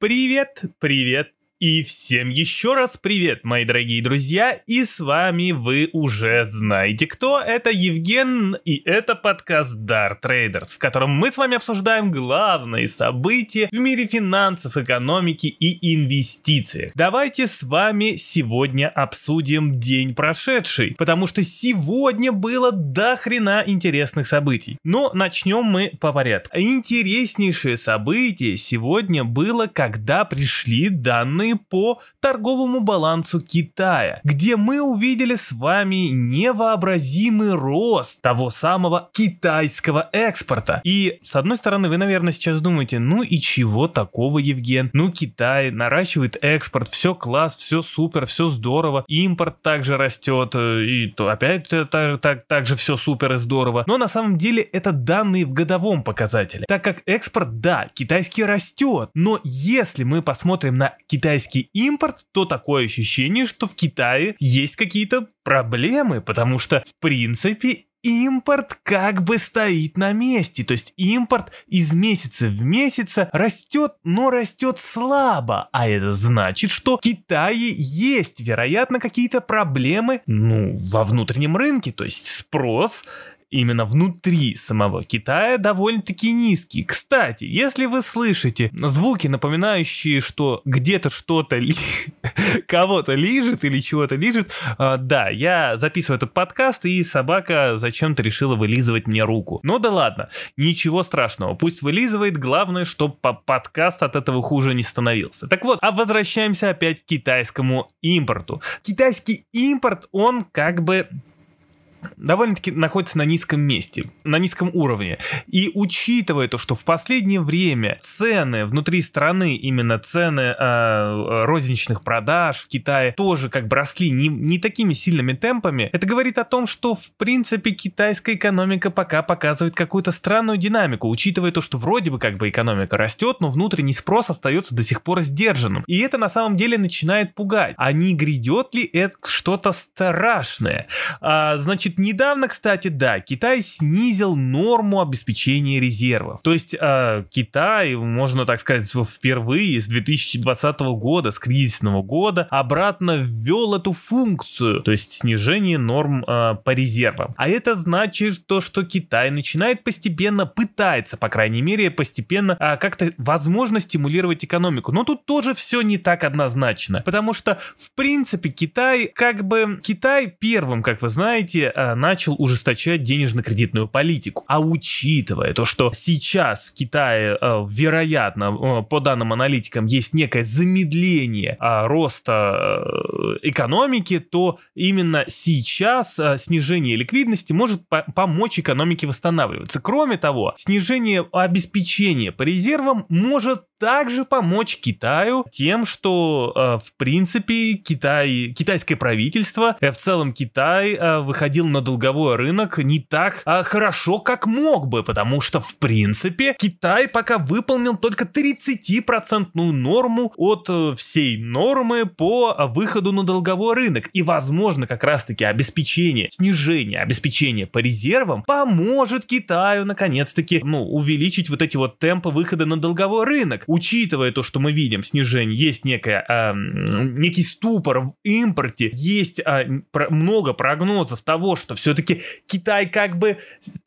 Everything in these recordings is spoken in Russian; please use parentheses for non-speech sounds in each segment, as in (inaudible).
Привет, привет, и всем еще раз привет, мои дорогие друзья, и с вами вы уже знаете кто, это Евген, и это подкаст Dart Traders, в котором мы с вами обсуждаем главные события в мире финансов, экономики и инвестиций. Давайте с вами сегодня обсудим день прошедший, потому что сегодня было до хрена интересных событий. Но начнем мы по порядку. Интереснейшее событие сегодня было, когда пришли данные данные по торговому балансу Китая, где мы увидели с вами невообразимый рост того самого китайского экспорта. И с одной стороны, вы, наверное, сейчас думаете, ну и чего такого, Евген? Ну, Китай наращивает экспорт, все класс, все супер, все здорово, импорт также растет, э, и то опять так, так, так же все супер и здорово. Но на самом деле это данные в годовом показателе, так как экспорт, да, китайский растет, но если мы посмотрим на китайский китайский импорт, то такое ощущение, что в Китае есть какие-то проблемы, потому что, в принципе, импорт как бы стоит на месте. То есть импорт из месяца в месяц растет, но растет слабо. А это значит, что в Китае есть, вероятно, какие-то проблемы, ну, во внутреннем рынке. То есть спрос именно внутри самого Китая довольно-таки низкий. Кстати, если вы слышите звуки, напоминающие, что где-то что-то (laughs) кого-то лижет или чего-то лижет, э, да, я записываю этот подкаст, и собака зачем-то решила вылизывать мне руку. Ну да ладно, ничего страшного, пусть вылизывает, главное, чтобы подкаст от этого хуже не становился. Так вот, а возвращаемся опять к китайскому импорту. Китайский импорт, он как бы довольно-таки находится на низком месте, на низком уровне. И учитывая то, что в последнее время цены внутри страны, именно цены э, розничных продаж в Китае тоже как бы росли не, не такими сильными темпами, это говорит о том, что в принципе китайская экономика пока показывает какую-то странную динамику, учитывая то, что вроде бы как бы экономика растет, но внутренний спрос остается до сих пор сдержанным. И это на самом деле начинает пугать. А не грядет ли это что-то страшное? А, значит, Значит, недавно, кстати, да, Китай снизил норму обеспечения резервов. То есть э, Китай, можно так сказать, впервые с 2020 года, с кризисного года, обратно ввел эту функцию, то есть снижение норм э, по резервам. А это значит то, что Китай начинает постепенно, пытается, по крайней мере, постепенно э, как-то возможно стимулировать экономику. Но тут тоже все не так однозначно, потому что, в принципе, Китай, как бы, Китай первым, как вы знаете, начал ужесточать денежно-кредитную политику. А учитывая то, что сейчас в Китае, э, вероятно, э, по данным аналитикам, есть некое замедление роста экономики, то именно сейчас снижение ликвидности может помочь экономике восстанавливаться. Кроме того, снижение обеспечения по резервам может также помочь Китаю тем, что э, в принципе Китай, китайское правительство, э, в целом Китай э, на долговой рынок не так э, хорошо, как мог бы, потому что в принципе Китай пока выполнил только 30% норму от э, всей нормы по выходу на долговой рынок. И возможно как раз таки обеспечение, снижение обеспечения по резервам поможет Китаю наконец-таки ну, увеличить вот эти вот темпы выхода на долговой рынок учитывая то, что мы видим снижение, есть некая, э, некий ступор в импорте, есть э, про, много прогнозов того, что все-таки Китай как бы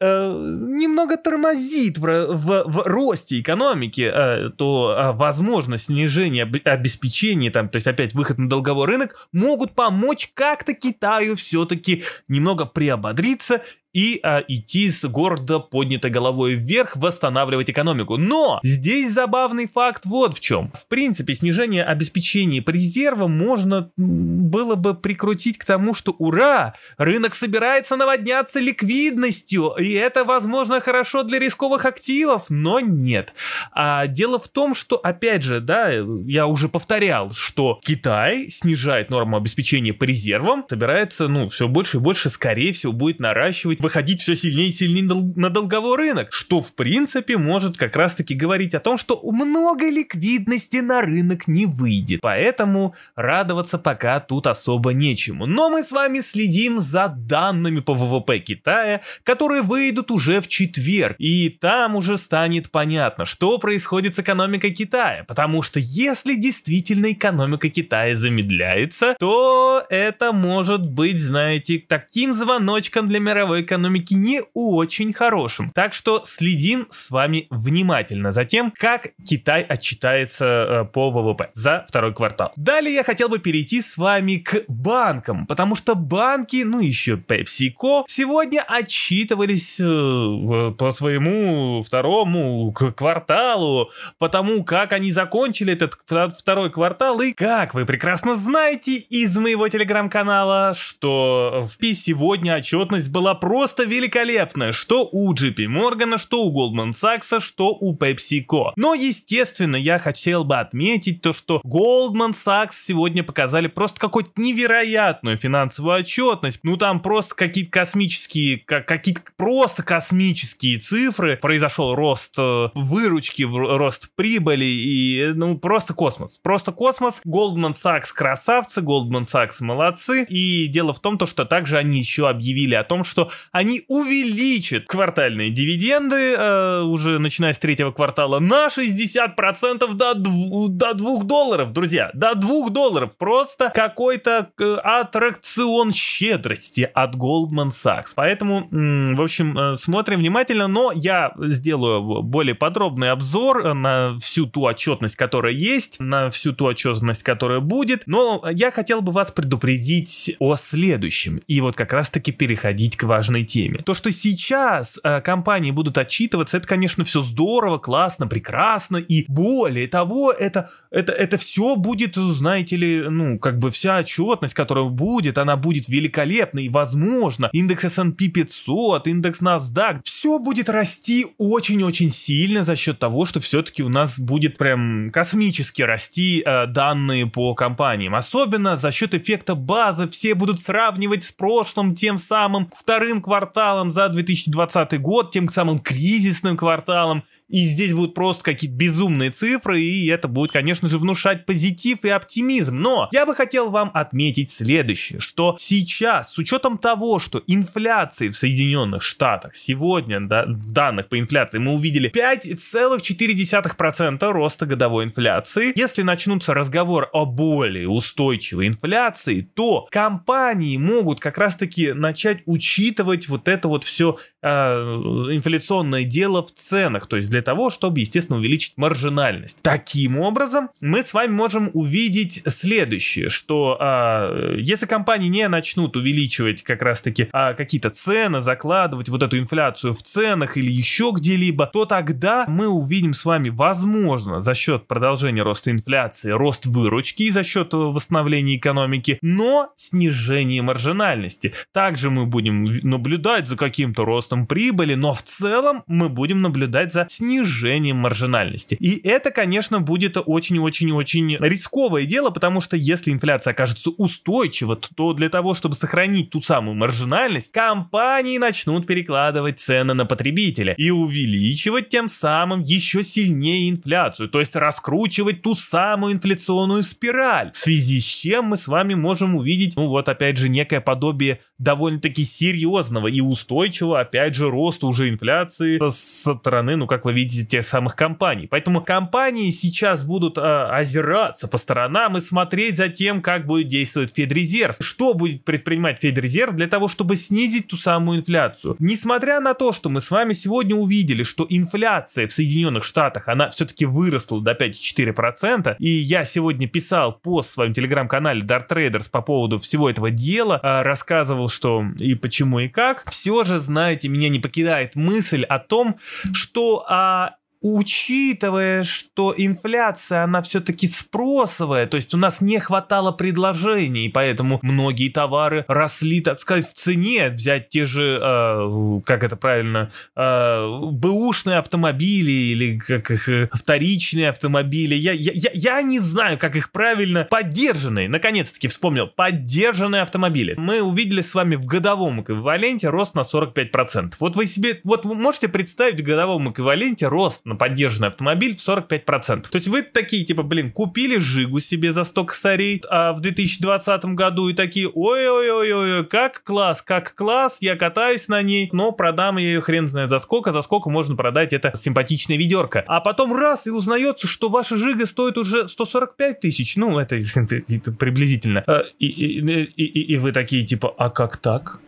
э, немного тормозит в, в, в росте экономики, э, то э, возможно снижение обеспечения, там, то есть опять выход на долговой рынок, могут помочь как-то Китаю все-таки немного приободриться и а, идти с гордо поднятой головой вверх, восстанавливать экономику. Но здесь забавный факт вот в чем. В принципе, снижение обеспечения по резервам можно было бы прикрутить к тому, что ура, рынок собирается наводняться ликвидностью, и это, возможно, хорошо для рисковых активов, но нет. А дело в том, что, опять же, да, я уже повторял, что Китай снижает норму обеспечения по резервам, собирается, ну, все больше и больше, скорее всего, будет наращивать выходить все сильнее и сильнее на долговой рынок, что в принципе может как раз-таки говорить о том, что много ликвидности на рынок не выйдет. Поэтому радоваться пока тут особо нечему. Но мы с вами следим за данными по ВВП Китая, которые выйдут уже в четверг. И там уже станет понятно, что происходит с экономикой Китая. Потому что если действительно экономика Китая замедляется, то это может быть, знаете, таким звоночком для мировой экономики не очень хорошим. Так что следим с вами внимательно за тем, как Китай отчитается э, по ВВП за второй квартал. Далее я хотел бы перейти с вами к банкам, потому что банки, ну еще PepsiCo, сегодня отчитывались э, по своему второму кварталу, потому как они закончили этот второй квартал, и как вы прекрасно знаете из моего телеграм-канала, что в Пи сегодня отчетность была просто великолепная, что у JP Morgan, что у Goldman Sachs, что у PepsiCo. Но, естественно, я хотел бы отметить то, что Goldman Sachs сегодня показали просто какую-то невероятную финансовую отчетность. Ну, там просто какие-то космические, как, какие-то просто космические цифры. Произошел рост э, выручки, рост прибыли и, ну, просто космос. Просто космос. Goldman Sachs красавцы, Goldman Sachs молодцы. И дело в том, то, что также они еще объявили о том, что они увеличат квартальные дивиденды э, уже начиная с третьего квартала на 60% до, дв- до 2 долларов, друзья. До 2 долларов. Просто какой-то э, аттракцион щедрости от Goldman Sachs. Поэтому, в общем, э, смотрим внимательно, но я сделаю более подробный обзор на всю ту отчетность, которая есть, на всю ту отчетность, которая будет. Но я хотел бы вас предупредить о следующем. И вот как раз-таки переходить к важной теме. То, что сейчас э, компании будут отчитываться, это, конечно, все здорово, классно, прекрасно. И более того, это, это, это все будет, знаете ли, ну, как бы вся отчетность, которая будет, она будет великолепной. И, возможно, индекс S&P 500, индекс NASDAQ, все будет расти очень-очень сильно за счет того, что все-таки у нас будет прям космически расти э, данные по компаниям. Особенно за счет эффекта базы все будут сравнивать с прошлым тем самым вторым кварталом за 2020 год, тем самым кризисным кварталом и здесь будут просто какие-то безумные цифры, и это будет, конечно же, внушать позитив и оптимизм. Но я бы хотел вам отметить следующее, что сейчас, с учетом того, что инфляции в Соединенных Штатах сегодня, да, в данных по инфляции, мы увидели 5,4% роста годовой инфляции, если начнутся разговор о более устойчивой инфляции, то компании могут как раз-таки начать учитывать вот это вот все э, инфляционное дело в ценах, то есть для для того, чтобы, естественно, увеличить маржинальность. Таким образом, мы с вами можем увидеть следующее, что а, если компании не начнут увеличивать как раз-таки а, какие-то цены, закладывать вот эту инфляцию в ценах или еще где-либо, то тогда мы увидим с вами, возможно, за счет продолжения роста инфляции, рост выручки и за счет восстановления экономики, но снижение маржинальности. Также мы будем наблюдать за каким-то ростом прибыли, но в целом мы будем наблюдать за снижением снижением маржинальности. И это, конечно, будет очень-очень-очень рисковое дело, потому что если инфляция окажется устойчива, то для того, чтобы сохранить ту самую маржинальность, компании начнут перекладывать цены на потребителя и увеличивать тем самым еще сильнее инфляцию, то есть раскручивать ту самую инфляционную спираль, в связи с чем мы с вами можем увидеть, ну вот опять же, некое подобие довольно-таки серьезного и устойчивого, опять же, роста уже инфляции со стороны, ну как вы видите, тех самых компаний. Поэтому компании сейчас будут э, озираться по сторонам и смотреть за тем, как будет действовать Федрезерв. Что будет предпринимать Федрезерв для того, чтобы снизить ту самую инфляцию. Несмотря на то, что мы с вами сегодня увидели, что инфляция в Соединенных Штатах, она все-таки выросла до 5,4%, и я сегодня писал пост в своем телеграм-канале Dart Traders по поводу всего этого дела, э, рассказывал, что и почему и как, все же, знаете, меня не покидает мысль о том, что а, учитывая, что инфляция, она все-таки спросовая, то есть у нас не хватало предложений, поэтому многие товары росли, так сказать, в цене. Взять те же, э, как это правильно, э, бэушные автомобили или как их э, вторичные автомобили. Я, я, я, я не знаю, как их правильно. Поддержанные, наконец-таки вспомнил, поддержанные автомобили. Мы увидели с вами в годовом эквиваленте рост на 45%. Вот вы себе, вот вы можете представить в годовом эквиваленте рост на поддержанный автомобиль в 45%. То есть вы такие, типа, блин, купили Жигу себе за 100 косарей а в 2020 году и такие, ой-ой-ой-ой, как класс, как класс, я катаюсь на ней, но продам ее хрен знает за сколько, за сколько можно продать это симпатичная ведерко. А потом раз и узнается, что ваша Жига стоит уже 145 тысяч, ну, это, (laughs) это приблизительно. А, и, и, и, и вы такие, типа, а как так?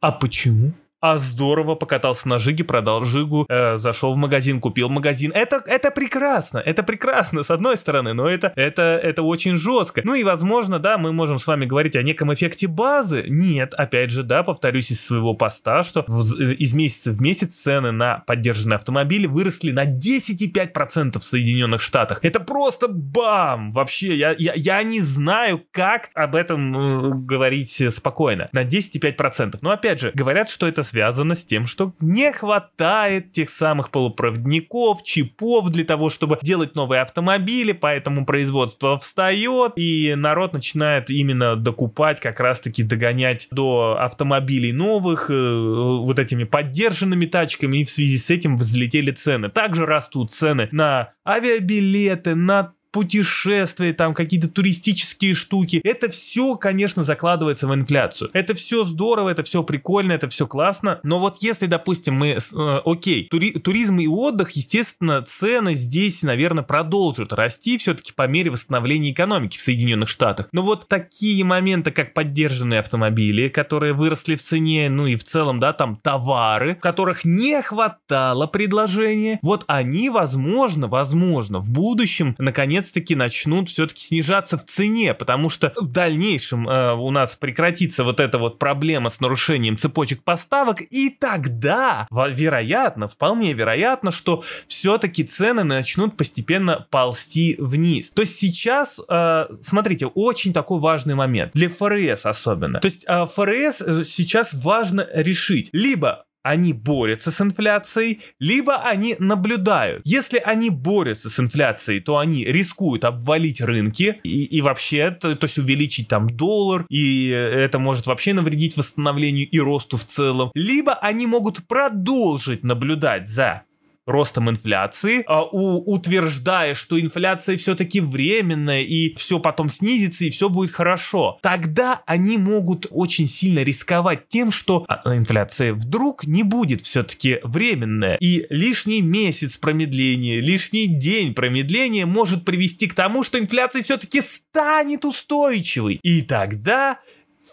А почему? А здорово, покатался на Жиге, продал Жигу, э, зашел в магазин, купил магазин. Это, это прекрасно, это прекрасно, с одной стороны, но это, это, это очень жестко. Ну и, возможно, да, мы можем с вами говорить о неком эффекте базы. Нет, опять же, да, повторюсь из своего поста, что в, э, из месяца в месяц цены на поддержанные автомобили выросли на 10,5% в Соединенных Штатах. Это просто бам! Вообще, я, я, я не знаю, как об этом э, говорить спокойно. На 10,5%. Но опять же, говорят, что это связано с тем, что не хватает тех самых полупроводников, чипов для того, чтобы делать новые автомобили, поэтому производство встает, и народ начинает именно докупать, как раз-таки догонять до автомобилей новых, э, вот этими поддержанными тачками, и в связи с этим взлетели цены. Также растут цены на авиабилеты, на путешествия, там какие-то туристические штуки. Это все, конечно, закладывается в инфляцию. Это все здорово, это все прикольно, это все классно. Но вот если, допустим, мы, э, окей, тури, туризм и отдых, естественно, цены здесь, наверное, продолжат расти все-таки по мере восстановления экономики в Соединенных Штатах. Но вот такие моменты, как поддержанные автомобили, которые выросли в цене, ну и в целом, да, там товары, которых не хватало предложения, вот они, возможно, возможно, в будущем, наконец наконец-таки начнут все-таки снижаться в цене, потому что в дальнейшем э, у нас прекратится вот эта вот проблема с нарушением цепочек поставок, и тогда, вероятно, вполне вероятно, что все-таки цены начнут постепенно ползти вниз. То есть сейчас, э, смотрите, очень такой важный момент, для ФРС особенно. То есть э, ФРС э, сейчас важно решить, либо они борются с инфляцией, либо они наблюдают. Если они борются с инфляцией, то они рискуют обвалить рынки и, и вообще, то, то есть увеличить там доллар, и это может вообще навредить восстановлению и росту в целом. Либо они могут продолжить наблюдать за ростом инфляции, а, утверждая, что инфляция все-таки временная и все потом снизится и все будет хорошо, тогда они могут очень сильно рисковать тем, что а, инфляция вдруг не будет все-таки временная. И лишний месяц промедления, лишний день промедления может привести к тому, что инфляция все-таки станет устойчивой. И тогда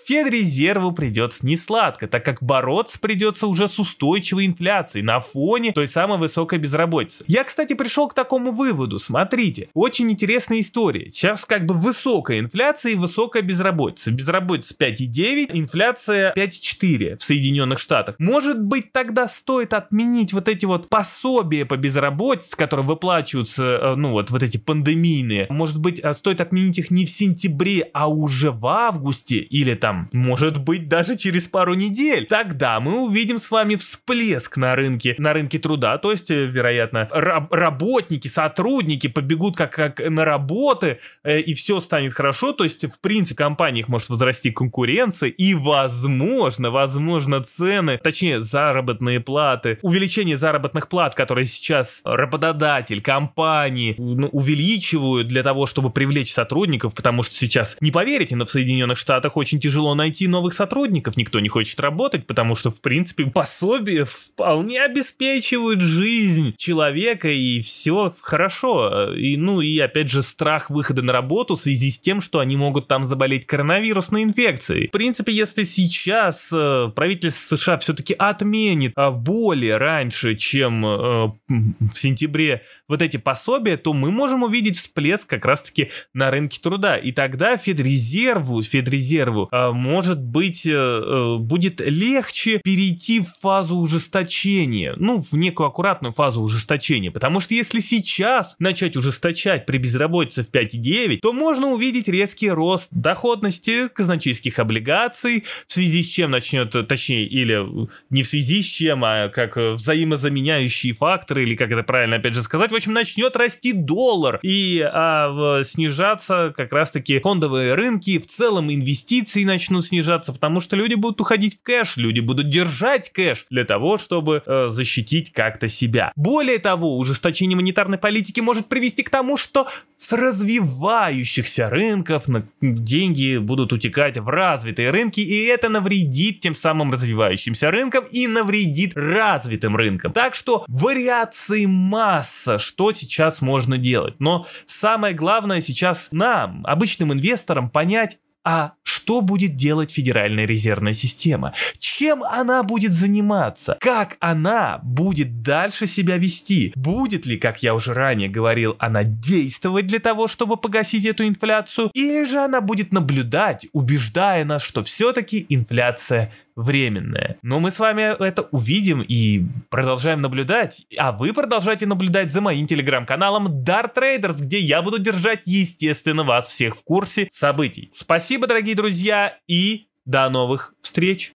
Федрезерву придется не сладко, так как бороться придется уже с устойчивой инфляцией на фоне той самой высокой безработицы. Я, кстати, пришел к такому выводу. Смотрите, очень интересная история. Сейчас как бы высокая инфляция и высокая безработица. Безработица 5,9, инфляция 5,4 в Соединенных Штатах. Может быть, тогда стоит отменить вот эти вот пособия по безработице, которые выплачиваются, э, ну вот, вот эти пандемийные. Может быть, э, стоит отменить их не в сентябре, а уже в августе или там может быть даже через пару недель. Тогда мы увидим с вами всплеск на рынке, на рынке труда, то есть, э, вероятно, раб работники, сотрудники побегут как, как на работы, э, и все станет хорошо, то есть, в принципе, компаниях может возрасти конкуренция, и, возможно, возможно, цены, точнее, заработные платы, увеличение заработных плат, которые сейчас работодатель, компании ну, увеличивают для того, чтобы привлечь сотрудников, потому что сейчас, не поверите, но в Соединенных Штатах очень тяжело тяжело найти новых сотрудников, никто не хочет работать, потому что, в принципе, пособия вполне обеспечивают жизнь человека, и все хорошо. И, ну, и опять же, страх выхода на работу в связи с тем, что они могут там заболеть коронавирусной инфекцией. В принципе, если сейчас э, правительство США все-таки отменит э, более раньше, чем э, в сентябре вот эти пособия, то мы можем увидеть всплеск как раз-таки на рынке труда. И тогда Федрезерву, Федрезерву э, может быть, э, э, будет легче перейти в фазу ужесточения, ну, в некую аккуратную фазу ужесточения, потому что если сейчас начать ужесточать при безработице в 5,9, то можно увидеть резкий рост доходности казначейских облигаций, в связи с чем начнет, точнее, или не в связи с чем, а как взаимозаменяющие факторы, или как это правильно опять же сказать, в общем, начнет расти доллар. И а, снижаться как раз-таки фондовые рынки, в целом инвестиции начнут снижаться, потому что люди будут уходить в кэш, люди будут держать кэш для того, чтобы э, защитить как-то себя. Более того, ужесточение монетарной политики может привести к тому, что с развивающихся рынков деньги будут утекать в развитые рынки, и это навредит тем самым развивающимся рынкам и навредит развитым рынкам. Так что вариаций масса, что сейчас можно делать. Но самое главное сейчас нам, обычным инвесторам, понять, а что будет делать Федеральная резервная система? Чем она будет заниматься? Как она будет дальше себя вести? Будет ли, как я уже ранее говорил, она действовать для того, чтобы погасить эту инфляцию? Или же она будет наблюдать, убеждая нас, что все-таки инфляция временное. Но мы с вами это увидим и продолжаем наблюдать. А вы продолжайте наблюдать за моим телеграм-каналом Dart Traders, где я буду держать, естественно, вас всех в курсе событий. Спасибо, дорогие друзья, и до новых встреч!